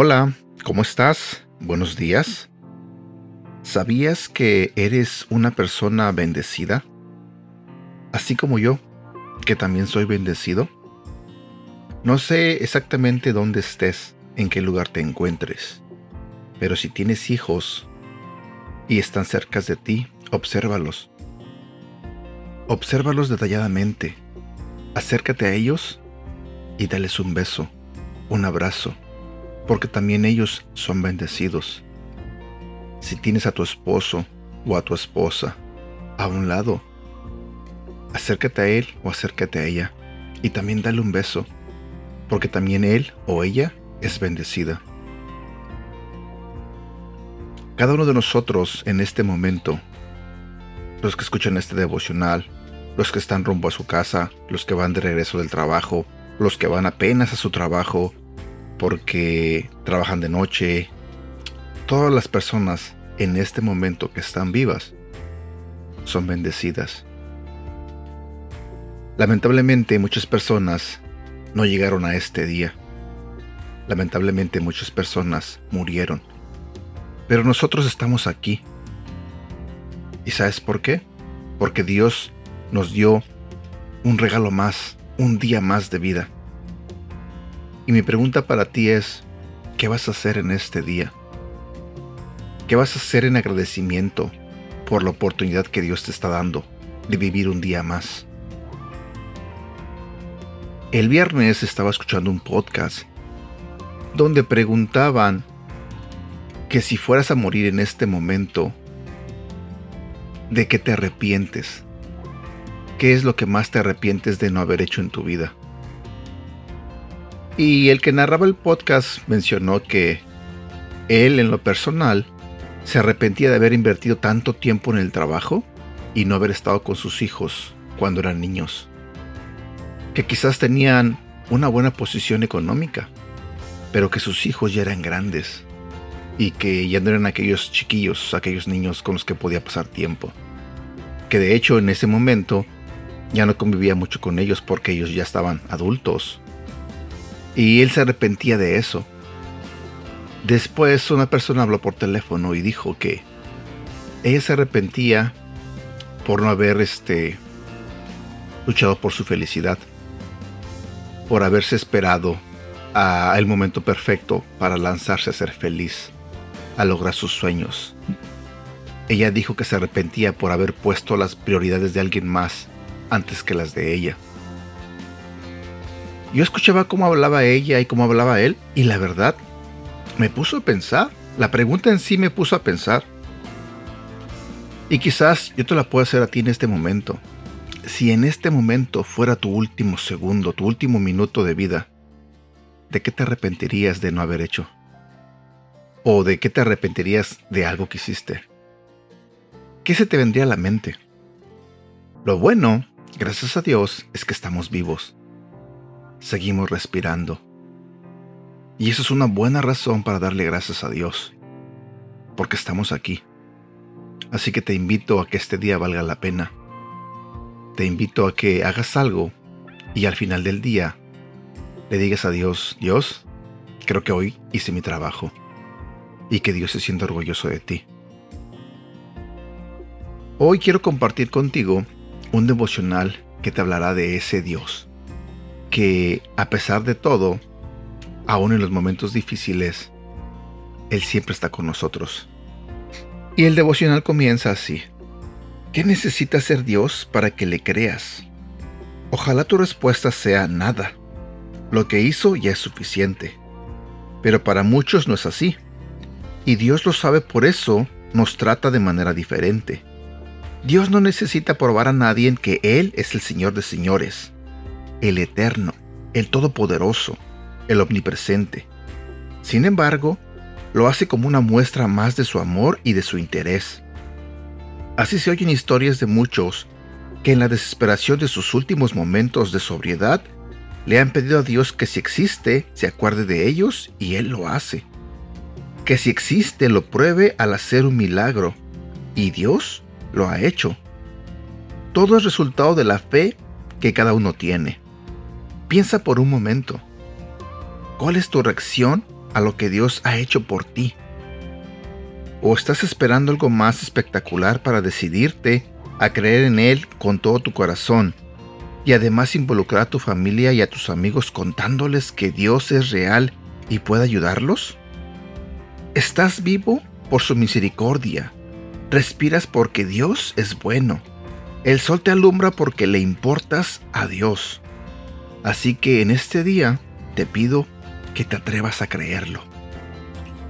Hola, ¿cómo estás? Buenos días. ¿Sabías que eres una persona bendecida? Así como yo, que también soy bendecido. No sé exactamente dónde estés, en qué lugar te encuentres, pero si tienes hijos y están cerca de ti, obsérvalos. Obsérvalos detalladamente. Acércate a ellos y dales un beso, un abrazo, porque también ellos son bendecidos. Si tienes a tu esposo o a tu esposa a un lado, acércate a él o acércate a ella y también dale un beso, porque también él o ella es bendecida. Cada uno de nosotros en este momento, los que escuchan este devocional, los que están rumbo a su casa, los que van de regreso del trabajo, los que van apenas a su trabajo porque trabajan de noche, todas las personas en este momento que están vivas son bendecidas. Lamentablemente muchas personas no llegaron a este día. Lamentablemente muchas personas murieron. Pero nosotros estamos aquí. ¿Y sabes por qué? Porque Dios nos dio un regalo más, un día más de vida. Y mi pregunta para ti es, ¿qué vas a hacer en este día? ¿Qué vas a hacer en agradecimiento por la oportunidad que Dios te está dando de vivir un día más? El viernes estaba escuchando un podcast donde preguntaban que si fueras a morir en este momento, ¿de qué te arrepientes? ¿Qué es lo que más te arrepientes de no haber hecho en tu vida? Y el que narraba el podcast mencionó que él en lo personal se arrepentía de haber invertido tanto tiempo en el trabajo y no haber estado con sus hijos cuando eran niños. Que quizás tenían una buena posición económica, pero que sus hijos ya eran grandes y que ya no eran aquellos chiquillos, aquellos niños con los que podía pasar tiempo. Que de hecho en ese momento ya no convivía mucho con ellos porque ellos ya estaban adultos. Y él se arrepentía de eso. Después una persona habló por teléfono y dijo que ella se arrepentía por no haber este luchado por su felicidad, por haberse esperado al momento perfecto para lanzarse a ser feliz, a lograr sus sueños. Ella dijo que se arrepentía por haber puesto las prioridades de alguien más antes que las de ella. Yo escuchaba cómo hablaba ella y cómo hablaba él, y la verdad, me puso a pensar. La pregunta en sí me puso a pensar. Y quizás yo te la puedo hacer a ti en este momento. Si en este momento fuera tu último segundo, tu último minuto de vida, ¿de qué te arrepentirías de no haber hecho? ¿O de qué te arrepentirías de algo que hiciste? ¿Qué se te vendría a la mente? Lo bueno Gracias a Dios es que estamos vivos. Seguimos respirando. Y eso es una buena razón para darle gracias a Dios. Porque estamos aquí. Así que te invito a que este día valga la pena. Te invito a que hagas algo y al final del día le digas a Dios, Dios, creo que hoy hice mi trabajo y que Dios se sienta orgulloso de ti. Hoy quiero compartir contigo un devocional que te hablará de ese Dios, que a pesar de todo, aún en los momentos difíciles, Él siempre está con nosotros. Y el devocional comienza así. ¿Qué necesita ser Dios para que le creas? Ojalá tu respuesta sea nada. Lo que hizo ya es suficiente. Pero para muchos no es así. Y Dios lo sabe por eso nos trata de manera diferente. Dios no necesita probar a nadie en que Él es el Señor de señores, el Eterno, el Todopoderoso, el Omnipresente. Sin embargo, lo hace como una muestra más de su amor y de su interés. Así se oyen historias de muchos que en la desesperación de sus últimos momentos de sobriedad le han pedido a Dios que si existe, se acuerde de ellos y Él lo hace. Que si existe, lo pruebe al hacer un milagro. Y Dios lo ha hecho. Todo es resultado de la fe que cada uno tiene. Piensa por un momento. ¿Cuál es tu reacción a lo que Dios ha hecho por ti? ¿O estás esperando algo más espectacular para decidirte a creer en Él con todo tu corazón y además involucrar a tu familia y a tus amigos contándoles que Dios es real y puede ayudarlos? Estás vivo por su misericordia. Respiras porque Dios es bueno. El sol te alumbra porque le importas a Dios. Así que en este día te pido que te atrevas a creerlo.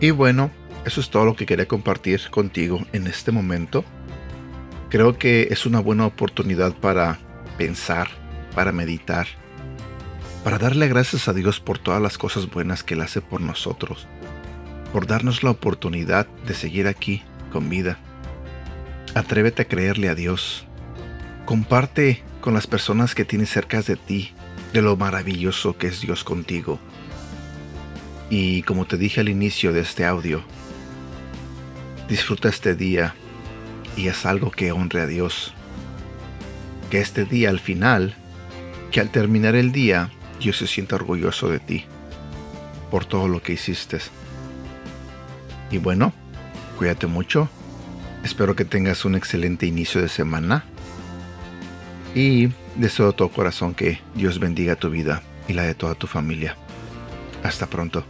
Y bueno, eso es todo lo que quería compartir contigo en este momento. Creo que es una buena oportunidad para pensar para meditar, para darle gracias a Dios por todas las cosas buenas que Él hace por nosotros, por darnos la oportunidad de seguir aquí con vida. Atrévete a creerle a Dios. Comparte con las personas que tienes cerca de ti de lo maravilloso que es Dios contigo. Y como te dije al inicio de este audio, disfruta este día y haz algo que honre a Dios. Que este día al final que al terminar el día Dios se sienta orgulloso de ti por todo lo que hiciste. Y bueno, cuídate mucho. Espero que tengas un excelente inicio de semana. Y deseo de todo corazón que Dios bendiga tu vida y la de toda tu familia. Hasta pronto.